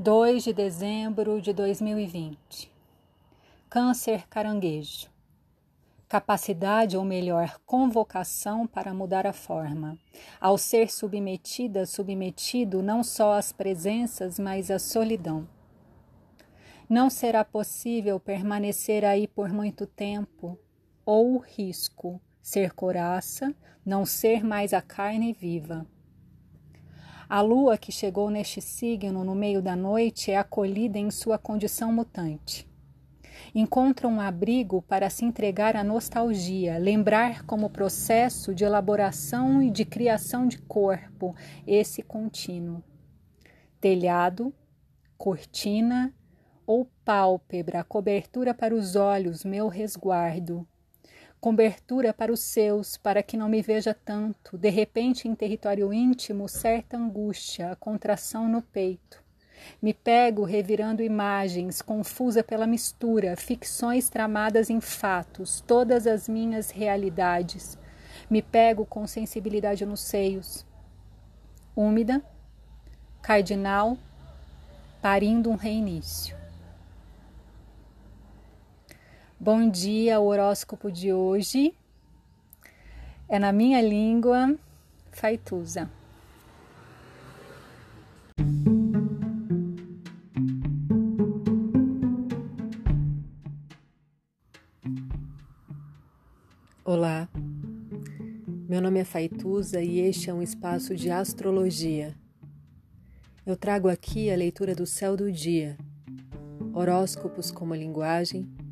2 de dezembro de 2020. Câncer caranguejo. Capacidade, ou melhor, convocação para mudar a forma. Ao ser submetida, submetido não só às presenças, mas à solidão. Não será possível permanecer aí por muito tempo, ou o risco ser coraça, não ser mais a carne viva a lua que chegou neste signo no meio da noite é acolhida em sua condição mutante. Encontra um abrigo para se entregar à nostalgia, lembrar como processo de elaboração e de criação de corpo esse contínuo. Telhado, cortina ou pálpebra, cobertura para os olhos, meu resguardo cobertura para os seus, para que não me veja tanto, de repente em território íntimo, certa angústia, a contração no peito. Me pego revirando imagens, confusa pela mistura, ficções tramadas em fatos, todas as minhas realidades. Me pego com sensibilidade nos seios. Úmida, cardinal, parindo um reinício. Bom dia, o horóscopo de hoje é na minha língua faitusa. Olá, meu nome é Faituza e este é um espaço de astrologia. Eu trago aqui a leitura do céu do dia, horóscopos como linguagem